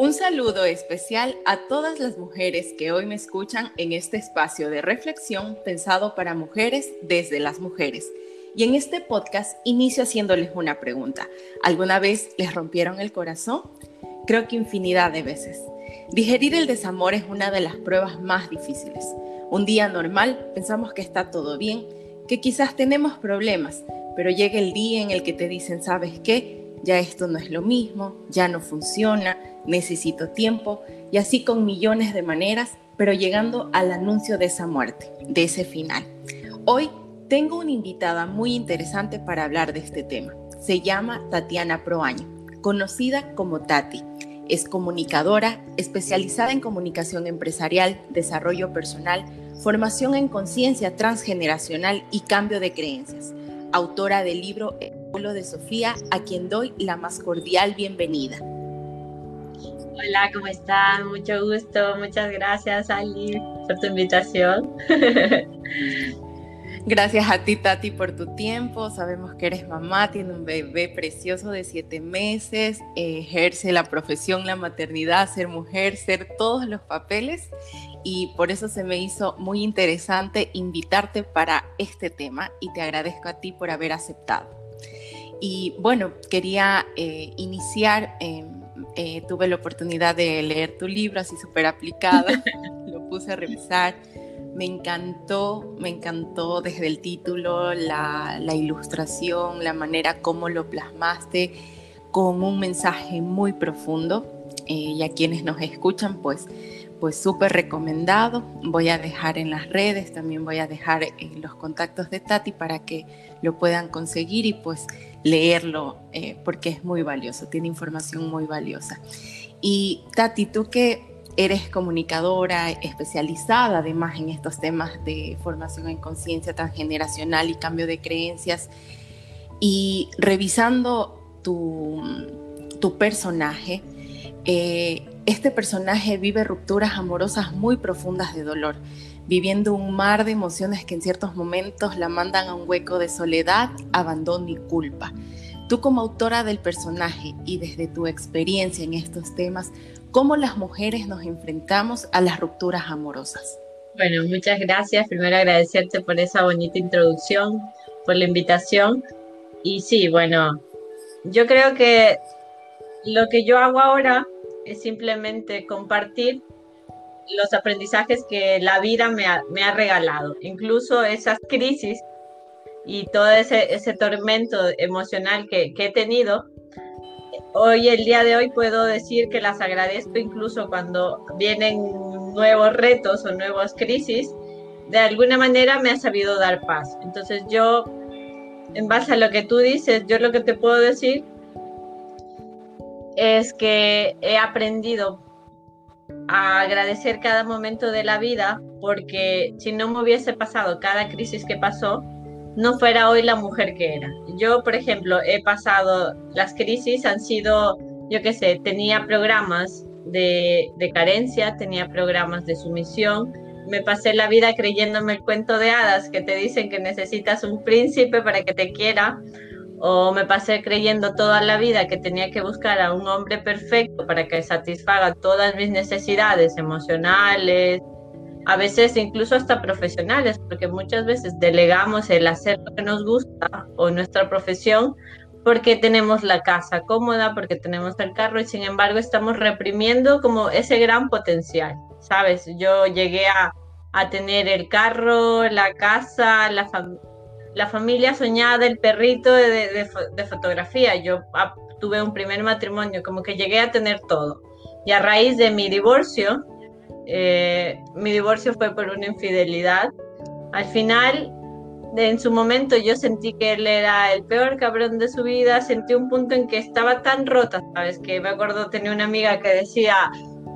Un saludo especial a todas las mujeres que hoy me escuchan en este espacio de reflexión pensado para mujeres desde las mujeres. Y en este podcast inicio haciéndoles una pregunta. ¿Alguna vez les rompieron el corazón? Creo que infinidad de veces. Digerir el desamor es una de las pruebas más difíciles. Un día normal pensamos que está todo bien, que quizás tenemos problemas, pero llega el día en el que te dicen, ¿sabes qué? Ya esto no es lo mismo, ya no funciona, necesito tiempo, y así con millones de maneras, pero llegando al anuncio de esa muerte, de ese final. Hoy tengo una invitada muy interesante para hablar de este tema. Se llama Tatiana Proaño, conocida como Tati. Es comunicadora, especializada en comunicación empresarial, desarrollo personal, formación en conciencia transgeneracional y cambio de creencias. Autora del libro pueblo de Sofía, a quien doy la más cordial bienvenida. Hola, ¿cómo están? Mucho gusto. Muchas gracias, Ali, por tu invitación. Gracias a ti, Tati, por tu tiempo. Sabemos que eres mamá, tiene un bebé precioso de siete meses, ejerce la profesión, la maternidad, ser mujer, ser todos los papeles. Y por eso se me hizo muy interesante invitarte para este tema y te agradezco a ti por haber aceptado. Y bueno, quería eh, iniciar. Eh, eh, tuve la oportunidad de leer tu libro, así súper aplicada, lo puse a revisar. Me encantó, me encantó desde el título, la, ilustración, la manera como lo plasmaste con un mensaje muy profundo. Eh, y a quienes nos escuchan, pues pues súper recomendado. Voy a dejar en las redes, también voy a dejar en los contactos de Tati para que lo puedan conseguir y pues leerlo eh, porque es muy valioso, tiene información muy valiosa. Y Tati, tú que eres comunicadora especializada además en estos temas de formación en conciencia transgeneracional y cambio de creencias, y revisando tu, tu personaje, eh, este personaje vive rupturas amorosas muy profundas de dolor, viviendo un mar de emociones que en ciertos momentos la mandan a un hueco de soledad, abandono y culpa. Tú como autora del personaje y desde tu experiencia en estos temas, ¿cómo las mujeres nos enfrentamos a las rupturas amorosas? Bueno, muchas gracias. Primero agradecerte por esa bonita introducción, por la invitación. Y sí, bueno, yo creo que lo que yo hago ahora es simplemente compartir los aprendizajes que la vida me ha, regalado, incluso esas crisis y todo ese, tormento emocional que, he tenido. Hoy, el día de hoy, puedo decir que las agradezco incluso cuando vienen nuevos retos o nuevas crisis, de alguna manera me ha sabido dar paz. Entonces yo, en base a lo que tú dices, yo lo que te puedo decir es que he aprendido a agradecer cada momento de la vida porque si no me hubiese pasado cada crisis que pasó, no fuera hoy la mujer que era. Yo, por ejemplo, he pasado, las crisis han sido, yo qué sé, tenía programas de, de carencia, tenía programas de sumisión, me pasé la vida creyéndome el cuento de hadas que te dicen que necesitas un príncipe para que te quiera o me pasé creyendo toda la vida que tenía que buscar a un hombre perfecto para que satisfaga todas mis necesidades emocionales, a veces incluso hasta profesionales, porque muchas veces delegamos el hacer lo que nos gusta o nuestra profesión porque tenemos la casa cómoda, porque tenemos el carro y sin embargo estamos reprimiendo como ese gran potencial, ¿sabes? Yo llegué a, a tener el carro, la casa, la familia la familia soñada, el perrito de, fotografía. Yo ah, tuve un primer matrimonio, como que llegué a tener todo. Y a raíz de mi divorcio, eh, mi divorcio fue por una infidelidad. Al final, en su momento yo sentí que él era el peor cabrón de su vida, sentí un punto en que estaba tan rota, ¿sabes? Que me acuerdo, tenía una amiga que decía,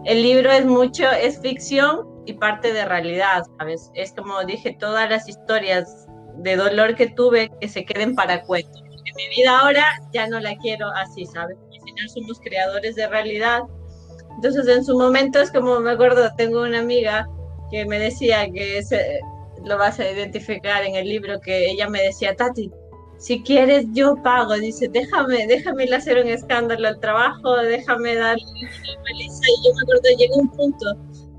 el libro es mucho, es ficción y parte de realidad, ¿sabes? Es como dije, todas las historias de dolor que tuve que se queden para cuentos. En mi vida ahora ya no la quiero así, ¿sabes? Al final somos creadores de realidad. Entonces en su momento es como me acuerdo, tengo una amiga que me decía que lo vas a identificar en el libro, que ella me decía, Tati, si quieres yo pago, dice, déjame, déjame ir a hacer un escándalo al trabajo, déjame darle Melissa. Y yo me acuerdo, llega un punto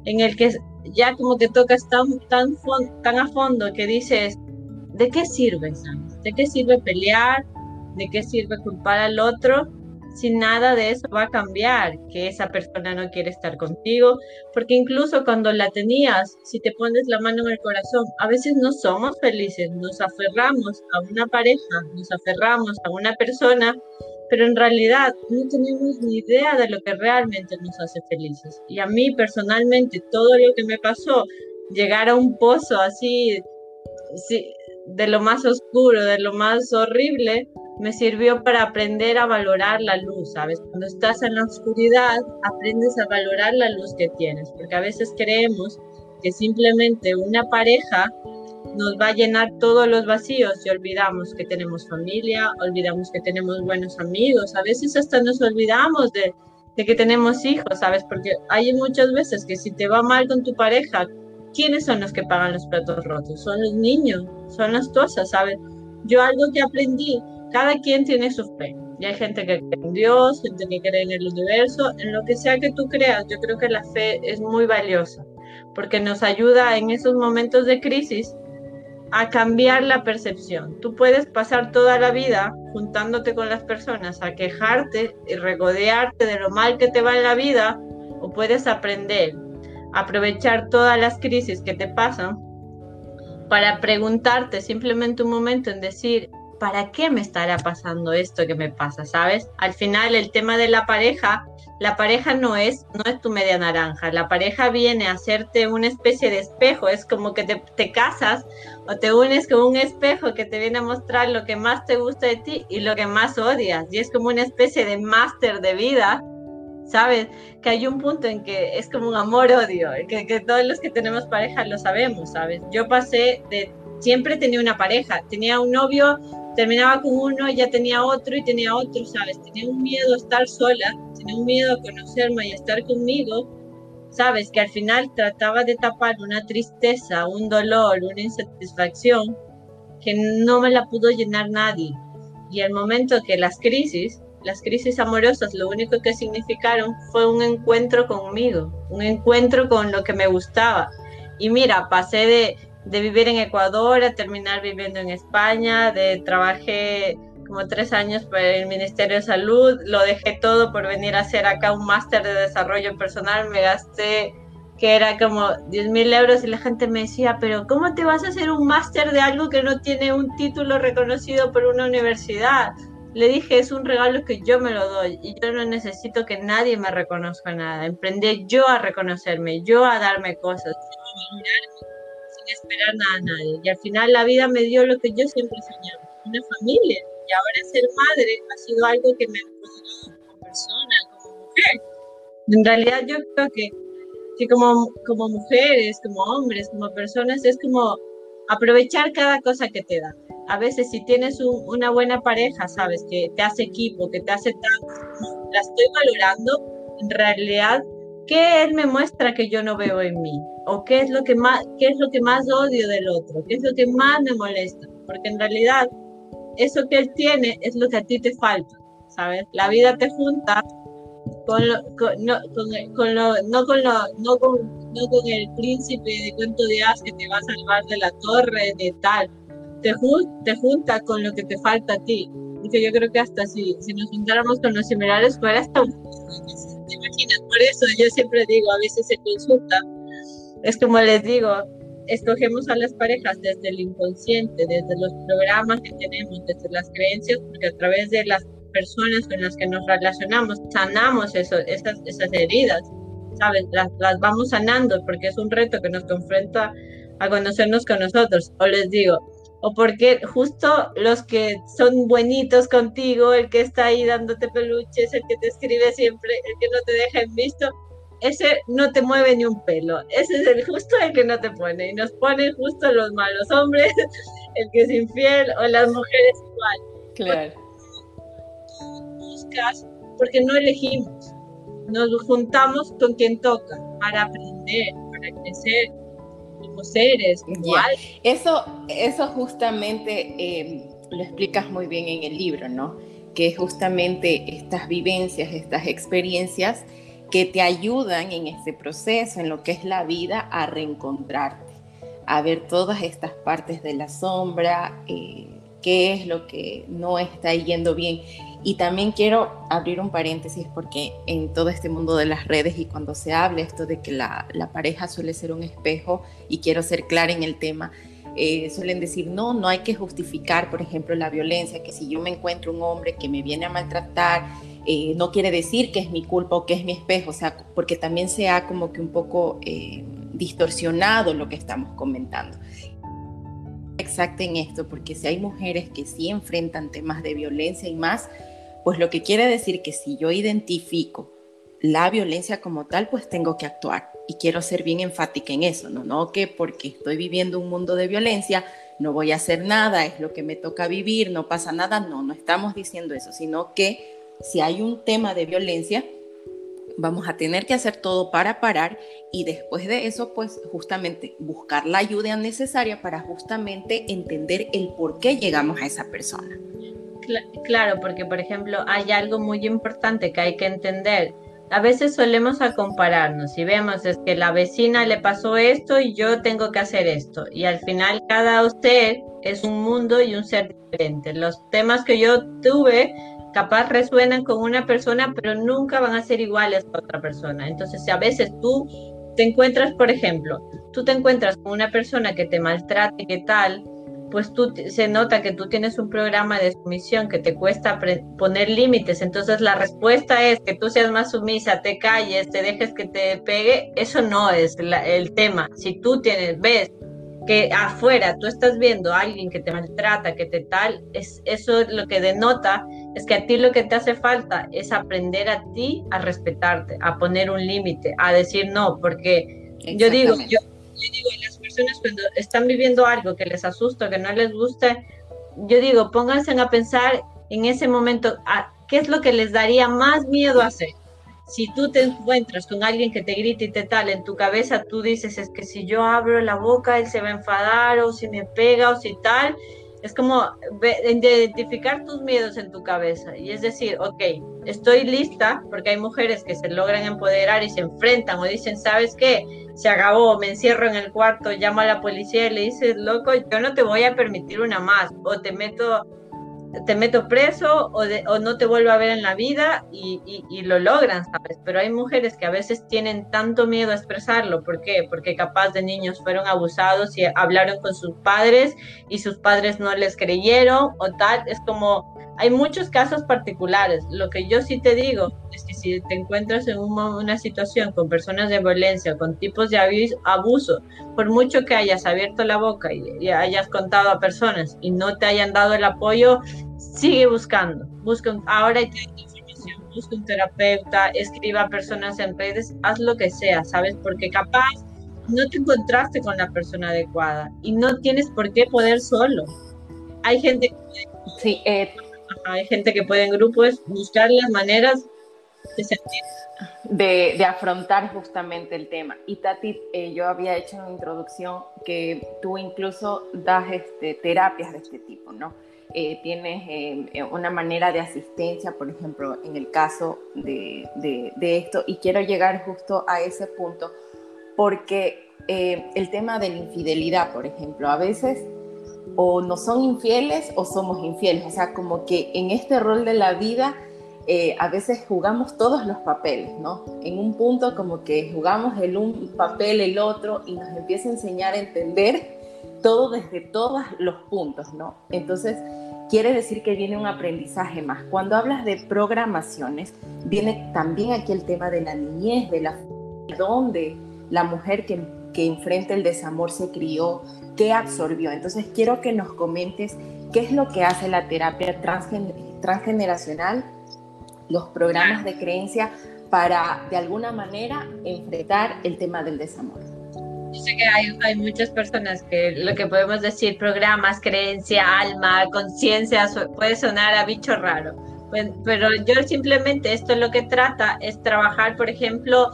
en el que ya como que tocas tan, tan, tan a fondo que dices, ¿de qué sirve, ¿De qué sirve pelear? ¿De qué sirve culpar al otro? si nada de eso va a cambiar, que esa persona no quiere estar contigo, porque incluso cuando la tenías, si te pones la mano en el corazón, a veces no somos felices, nos aferramos a una pareja, nos aferramos a una persona, pero en realidad no tenemos ni idea de lo que realmente nos hace felices. Y a mí personalmente todo lo que me pasó, llegar a un pozo así, de lo más oscuro, de lo más horrible, me sirvió para aprender a valorar la luz, ¿sabes? Cuando estás en la oscuridad, aprendes a valorar la luz que tienes, porque a veces creemos que simplemente una pareja nos va a llenar todos los vacíos y olvidamos que tenemos familia, olvidamos que tenemos buenos amigos, a veces hasta nos olvidamos de, de que tenemos hijos, ¿sabes? Porque hay muchas veces que si te va mal con tu pareja, ¿quiénes son los que pagan los platos rotos? Son los niños, son las cosas, ¿sabes? Yo algo que aprendí cada quien tiene su fe. Y hay gente que cree en Dios, gente que cree en el universo, en lo que sea que tú creas. Yo creo que la fe es muy valiosa porque nos ayuda en esos momentos de crisis a cambiar la percepción. Tú puedes pasar toda la vida juntándote con las personas a quejarte y regodearte de lo mal que te va en la vida o puedes aprender aprovechar todas las crisis que te pasan para preguntarte simplemente un momento en decir, ¿para qué me estará pasando esto que me pasa? ¿Sabes? Al final el tema de la pareja, la pareja no es, no es tu media naranja, la pareja viene a hacerte una especie de espejo, es como que te, te casas o te unes con un espejo que te viene a mostrar lo que más te gusta de ti y lo que más odias, y es como una especie de máster de vida ¿sabes? Que hay un punto en que es como un amor-odio, que, que, todos los que tenemos pareja lo sabemos, ¿sabes? Yo pasé de, siempre tenía una pareja, tenía un novio terminaba con uno, ya tenía otro y tenía otro, ¿sabes? Tenía un miedo a estar sola, tenía un miedo a conocerme y a estar conmigo, ¿sabes? Que al final trataba de tapar una tristeza, un dolor, una insatisfacción que no me la pudo llenar nadie. Y el momento que las crisis, las crisis amorosas, lo único que significaron fue un encuentro conmigo, un encuentro con lo que me gustaba. Y mira, pasé de vivir en Ecuador a terminar viviendo en España, de trabajé como tres años para el Ministerio de Salud, lo dejé todo por venir a hacer acá un máster de desarrollo personal, me gasté que era como 10 mil euros y la gente me decía, pero ¿cómo te vas a hacer un máster de algo que no tiene un título reconocido por una universidad? Le dije, es un regalo que yo me lo doy y yo no necesito que nadie me reconozca nada. Emprendí yo a reconocerme, yo a darme cosas, yo a esperar nada a nadie. Y al final la vida me dio lo que yo siempre soñaba, una familia. Y ahora ser madre ha sido algo que me ha empoderado como persona, como mujer. En realidad yo creo que, que como, como mujeres, como hombres, como personas, es como aprovechar cada cosa que te da. A veces si tienes una buena pareja, sabes, que te hace equipo, que te hace tanto, la estoy valorando, en realidad ¿Qué él me muestra que yo no veo en mí? ¿O qué es lo que más, qué es lo que más odio del otro? ¿Qué es lo que más me molesta? Porque en realidad eso que él tiene es lo que a ti te falta, ¿sabes? La vida te junta con lo, no, con, lo, no, con lo, no, con, no con el príncipe de cuento de hadas que te va a salvar de la torre, de tal. Te, te junta con lo que te falta a ti. Y que yo creo que hasta si, si nos juntáramos con los similares fuera hasta un ¿Te imaginas? Por eso yo siempre digo, a veces se consulta, es como les digo, escogemos a las parejas desde el inconsciente, desde los programas que tenemos, desde las creencias, porque a través de las personas con las que nos relacionamos, sanamos eso, esas, esas heridas, ¿sabes? Las, las vamos sanando porque es un reto que nos confronta a conocernos con nosotros. O les digo, o porque justo los que son buenitos contigo, el que está ahí dándote peluches, el que te escribe siempre, el que no te deja en visto, ese no te mueve ni un pelo. Ese es el justo el que no te pone. Y nos pone justo los malos hombres, el que es infiel o las mujeres igual. Claro. Buscas porque no elegimos. Nos juntamos con quien toca para aprender, para crecer, como seres, igual. Eso, eso justamente, em, lo explicas muy bien en el libro, ¿no? Que justamente estas vivencias, estas experiencias que te ayudan en este proceso, en lo que es la vida, a reencontrarte, a ver todas estas partes de la sombra, eh, qué es lo que no está yendo bien. Y también quiero abrir un paréntesis porque en todo este mundo de las redes y cuando se habla esto de que la, pareja suele ser un espejo, y quiero ser clara en el tema, eh, suelen decir, no, no hay que justificar, por ejemplo, la violencia, que si yo me encuentro un hombre que me viene a maltratar, eh, no quiere decir que es mi culpa o que es mi espejo, o sea, porque también se ha como que un poco eh, distorsionado lo que estamos comentando exacta en esto, porque si hay mujeres que sí enfrentan temas de violencia y más, pues lo que quiere decir que si yo identifico la violencia como tal, pues tengo que actuar. Y quiero ser bien enfática en eso, no, no que porque estoy viviendo un mundo de violencia, no voy a hacer nada, es lo que me toca vivir, no pasa nada, no, no estamos diciendo eso, sino que si hay un tema de violencia, vamos a tener que hacer todo para parar y después de eso, pues justamente buscar la ayuda necesaria para justamente entender el por qué llegamos a esa persona. Claro, porque por ejemplo hay algo muy importante que hay que entender. A veces solemos a compararnos y vemos es que la vecina le pasó esto y yo tengo que hacer esto. Y al final cada ser es un mundo y un ser diferente. Los temas que yo tuve capaz resuenan con una persona, pero nunca van a ser iguales a otra persona. Entonces, a veces tú te encuentras, por ejemplo, tú te encuentras con una persona que te maltrate, que tal, pues tú se nota que tú tienes un programa de sumisión que te cuesta poner límites, entonces la respuesta es que tú seas más sumisa, te calles, te dejes que te pegue, eso no es el tema. Si tú tienes, ves que afuera tú estás viendo a alguien que te maltrata, que te tal, es eso lo que denota es que a ti lo que te hace falta es aprender a ti a respetarte, a poner un límite, a decir no, porque yo digo, yo, digo, las personas cuando están viviendo algo que les asusta, que no les gusta, yo digo, pónganse a pensar en ese momento, a, ¿qué es lo que les daría más miedo hacer? si tú te encuentras con alguien que te grita y te tal en tu cabeza, tú dices, es que si yo abro la boca, él se va a enfadar, o si me pega, o si tal. Es como identificar tus miedos en tu cabeza y es decir, ok, estoy lista, porque hay mujeres que se logran empoderar y se enfrentan o dicen, ¿sabes qué? Se acabó, me encierro en el cuarto, llamo a la policía y le dices, loco, yo no te voy a permitir una más, o te meto te meto preso o, o, no te vuelvo a ver en la vida y, y, lo logran, ¿sabes? Pero hay mujeres que a veces tienen tanto miedo a expresarlo. ¿Por qué? Porque capaz de niños fueron abusados y hablaron con sus padres y sus padres no les creyeron o tal. Es como, hay muchos casos particulares. Lo que yo sí te digo es que si te encuentras en una situación con personas de violencia, con tipos de abuso, por mucho que hayas abierto la boca y, hayas contado a personas y no te hayan dado el apoyo, sigue buscando. Busca, ahora hay información, busca un terapeuta, escriba a personas en redes, haz lo que sea, ¿sabes? Porque capaz no te encontraste con la persona adecuada y no tienes por qué poder solo. Hay gente que Sí, eh, hay gente que puede en grupos buscar las maneras de. De, afrontar justamente el tema. Y Tati, eh, yo había hecho una introducción que tú incluso das este, terapias de este tipo, ¿no? Eh, tienes eh, una manera de asistencia, por ejemplo, en el caso de, de esto, y quiero llegar justo a ese punto, porque el tema de la infidelidad, por ejemplo, a veces o no son infieles o somos infieles. O sea, como que en este rol de la vida eh, a veces jugamos todos los papeles, ¿no? En un punto como que jugamos el un papel, el otro y nos empieza a enseñar a entender todo desde todos los puntos, ¿no? Entonces, quiere decir que viene un aprendizaje más. Cuando hablas de programaciones, viene también aquí el tema de la niñez, de la donde la mujer que, que enfrenta el desamor se crió, qué absorbió. Entonces quiero que nos comentes qué es lo que hace la terapia transgeneracional, los programas de creencia para de alguna manera enfrentar el tema del desamor. Yo sé que hay, hay, muchas personas que lo que podemos decir, programas, creencia, alma, conciencia, puede sonar a bicho raro. Pues, pero yo simplemente esto lo que trata es trabajar, por ejemplo,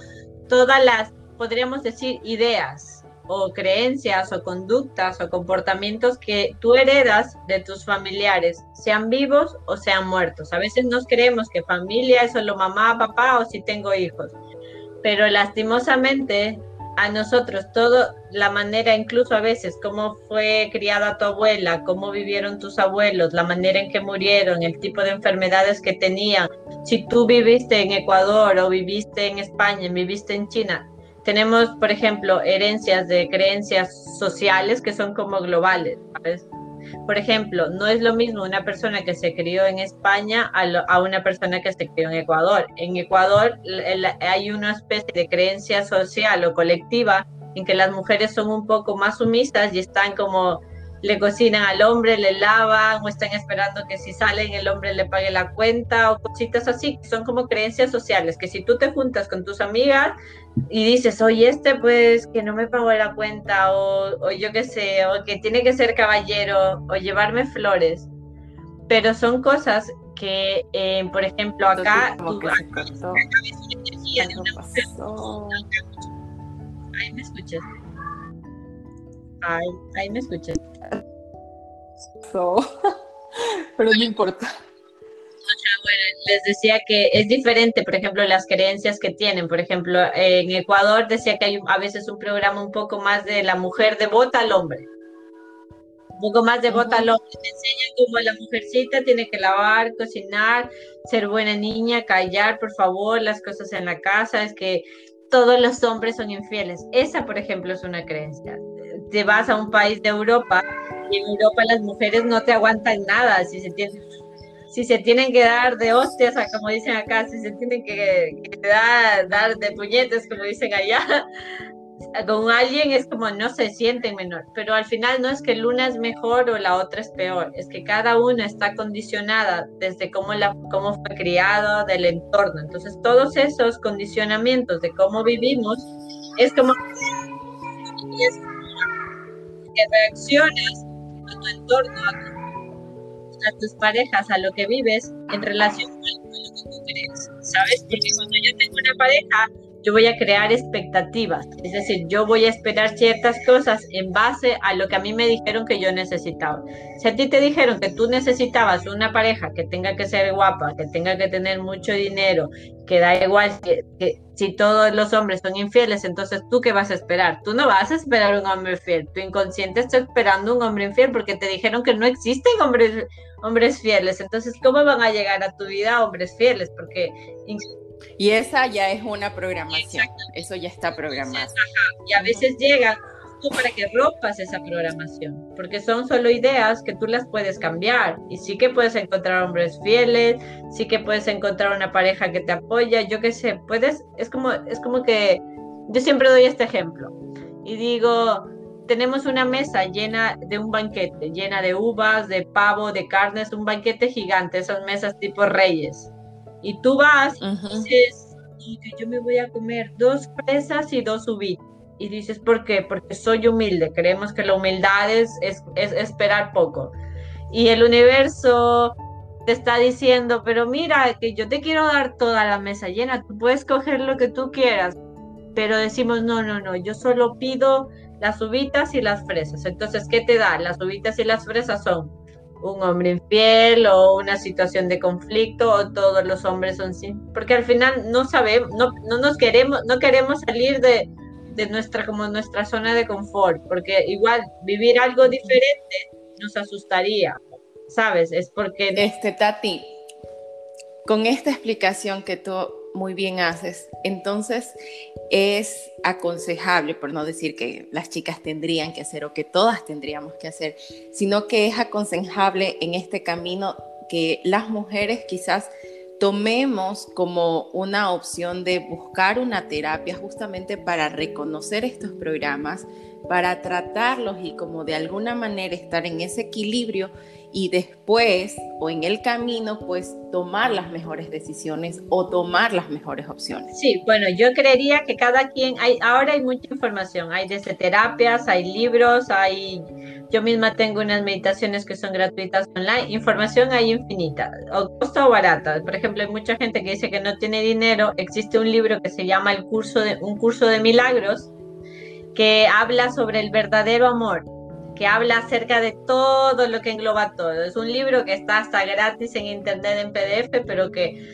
todas las, podríamos decir, ideas o creencias o conductas o comportamientos que tú heredas de tus familiares, sean vivos o sean muertos. A veces nos creemos que familia es solo mamá, papá o si tengo hijos, pero lastimosamente a nosotros todo la manera incluso a veces cómo fue criada tu abuela, cómo vivieron tus abuelos, la manera en que murieron, el tipo de enfermedades que tenían. Si tú viviste en Ecuador o viviste en España, viviste en China, tenemos, por ejemplo, herencias de creencias sociales que son como globales. Por ejemplo, no es lo mismo una persona que se crió en España a, una persona que se crió en Ecuador. En Ecuador hay una especie de creencia social o colectiva en que las mujeres son un poco más sumisas y están como le cocinan al hombre, le lavan o están esperando que si salen el hombre le pague la cuenta o cositas así, son como creencias sociales, que si tú te juntas con tus amigas y dices, oye, este pues que no me pagó la cuenta o, yo qué sé, o que tiene que ser caballero o llevarme flores, pero son cosas que, eh, por ejemplo, acá... Tú, Ahí me escuchas. Ay, ahí me escuché. Pero no importa. bueno, les decía que es diferente, por ejemplo, las creencias que tienen. Por ejemplo, en Ecuador decía que hay a veces un programa un poco más de la mujer devota al hombre. Un poco más devota al hombre. Te enseñan cómo la mujercita tiene que lavar, cocinar, ser buena niña, callar, por favor, las cosas en la casa. Es que todos los hombres son infieles. Esa, por ejemplo, es una creencia. Te vas a un país de Europa y en Europa las mujeres no te aguantan nada. Si se tienen, que dar de hostias, como dicen acá, si se tienen que, dar de puñetes, como dicen allá, con alguien es como no se sienten menor, pero al final no es que una es mejor o la otra es peor, es que cada una está condicionada desde cómo, la, cómo fue criado, del entorno. Entonces todos esos condicionamientos de cómo vivimos es como que reaccionas a tu entorno, a, tus parejas, a lo que vives en relación con lo que tú crees, ¿sabes? Porque cuando yo tengo una pareja, yo voy a crear expectativas, es decir, yo voy a esperar ciertas cosas en base a lo que a mí me dijeron que yo necesitaba. Si a ti te dijeron que tú necesitabas una pareja que tenga que ser guapa, que tenga que tener mucho dinero, que da igual que, si todos los hombres son infieles, entonces tú qué vas a esperar? Tú no vas a esperar un hombre fiel, tu inconsciente está esperando un hombre infiel porque te dijeron que no existen hombres, hombres fieles, entonces ¿cómo van a llegar a tu vida hombres fieles? Porque y esa ya es una programación, eso ya está programado. Y a veces llega para que rompas esa programación, porque son solo ideas que tú las puedes cambiar y sí que puedes encontrar hombres fieles, sí que puedes encontrar una pareja que te apoya, yo qué sé, puedes, es como, es como que yo siempre doy este ejemplo y digo, tenemos una mesa llena de un banquete, llena de uvas, de pavo, de carnes, un banquete gigante, esas mesas tipo reyes. Y tú vas y dices, yo me voy a comer dos fresas y dos uvitas. Y dices, ¿por qué? Porque soy humilde. Creemos que la humildad es, es, esperar poco. Y el universo te está diciendo, pero mira, que yo te quiero dar toda la mesa llena, tú puedes coger lo que tú quieras. Pero decimos, no, no, no, yo solo pido las uvitas y las fresas. Entonces, ¿qué te da? Las uvitas y las fresas son un hombre infiel o una situación de conflicto o todos los hombres son sin porque al final no sabemos no, no nos queremos no queremos salir de, de, nuestra como nuestra zona de confort porque igual vivir algo diferente nos asustaría sabes es porque este Tati con esta explicación que tú muy bien haces. Entonces, es aconsejable, por no decir que las chicas tendrían que hacer o que todas tendríamos que hacer, sino que es aconsejable en este camino que las mujeres quizás tomemos como una opción de buscar una terapia justamente para reconocer estos programas, para tratarlos y como de alguna manera estar en ese equilibrio y después o en el camino pues tomar las mejores decisiones o tomar las mejores opciones. Sí, bueno, yo creería que cada quien, hay, ahora hay mucha información, hay desde terapias, hay libros, hay, yo misma tengo unas meditaciones que son gratuitas online, información hay infinita, o costa o barata. Por ejemplo, hay mucha gente que dice que no tiene dinero, existe un libro que se llama el curso de, un curso de milagros, que habla sobre el verdadero amor, que habla acerca de todo lo que engloba todo. Es un libro que está hasta gratis en internet en PDF, pero que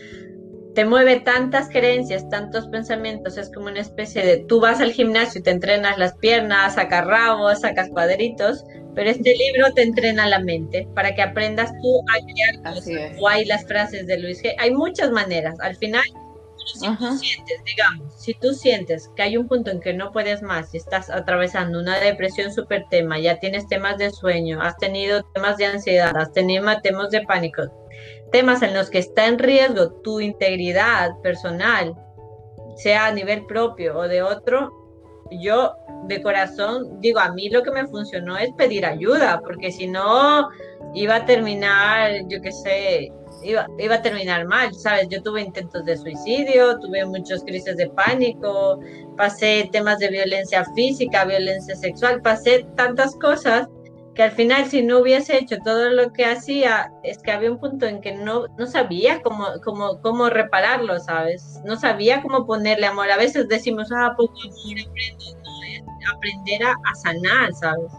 te mueve tantas creencias, tantos pensamientos, es como una especie de, tú vas al gimnasio y te entrenas las piernas, sacas rabos, sacas cuadritos, pero este libro te entrena la mente para que aprendas tú a crear cosas. O hay las frases de Luis G. Hay muchas maneras. Al final, si tú sientes, digamos, si tú sientes que hay un punto en que no puedes más y estás atravesando una depresión súper tema, ya tienes temas de sueño, has tenido temas de ansiedad, has tenido temas de pánico, temas en los que está en riesgo tu integridad personal, sea a nivel propio o de otro, yo de corazón digo, a mí lo que me funcionó es pedir ayuda, porque si no iba a terminar, yo qué sé, iba, iba a terminar mal, ¿sabes? Yo tuve intentos de suicidio, tuve muchas crisis de pánico, pasé temas de violencia física, violencia sexual, pasé tantas cosas que al final si no hubiese hecho todo lo que hacía, es que había un punto en que no, no sabía cómo, cómo, cómo repararlo, ¿sabes? No sabía cómo ponerle amor. A veces decimos, ah, poco amor aprendo. No, es aprender a, a, sanar, ¿sabes?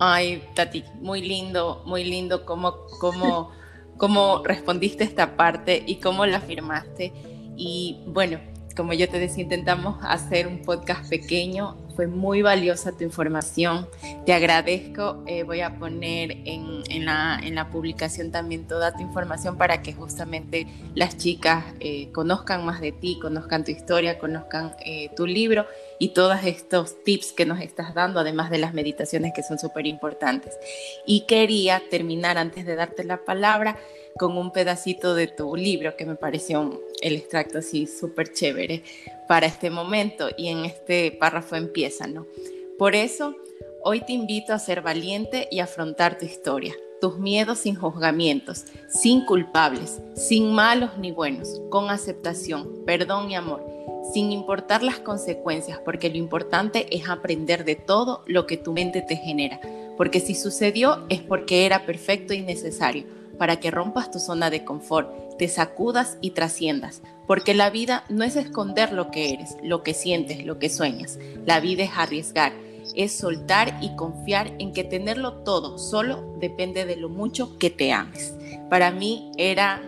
Ay, Tati, muy lindo, muy lindo cómo, cómo, cómo respondiste esta parte y cómo la afirmaste. Y bueno, como yo te decía, intentamos hacer un podcast pequeño. Fue muy valiosa tu información. Te agradezco. Eh, voy a poner en, la, publicación también toda tu información para que justamente las chicas eh, conozcan más de ti, conozcan tu historia, conozcan eh, tu libro y todos estos tips que nos estás dando, además de las meditaciones que son súper importantes. Y quería terminar antes de darte la palabra con un pedacito de tu libro que me pareció el extracto así súper chévere para este momento y en este párrafo empieza, ¿no? Por eso, hoy te invito a ser valiente y afrontar tu historia, tus miedos sin juzgamientos, sin culpables, sin malos ni buenos, con aceptación, perdón y amor, sin importar las consecuencias, porque lo importante es aprender de todo lo que tu mente te genera, porque si sucedió es porque era perfecto y necesario para que rompas tu zona de confort, te sacudas y trasciendas, porque la vida no es esconder lo que eres, lo que sientes, lo que sueñas. La vida es arriesgar, es soltar y confiar en que tenerlo todo solo depende de lo mucho que te ames. Para mí era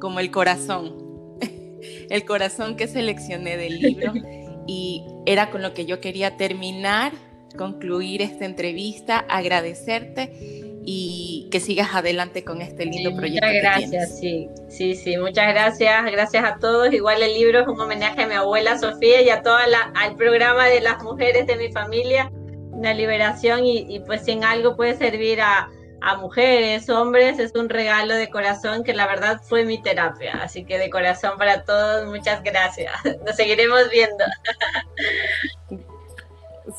como el corazón, el corazón que seleccioné del libro y era con lo que yo quería terminar, concluir esta entrevista, agradecerte y que sigas adelante con este lindo proyecto. Muchas gracias, sí, sí, sí, muchas gracias, gracias a todos. Igual el libro es un homenaje a mi abuela Sofía y a todo al programa de las mujeres de mi familia, una liberación y, pues si en algo puede servir a, a mujeres, hombres, es un regalo de corazón que la verdad fue mi terapia. Así que de corazón para todos, muchas gracias. Nos seguiremos viendo.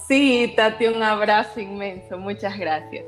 Sí, Tati, un abrazo inmenso. Muchas gracias.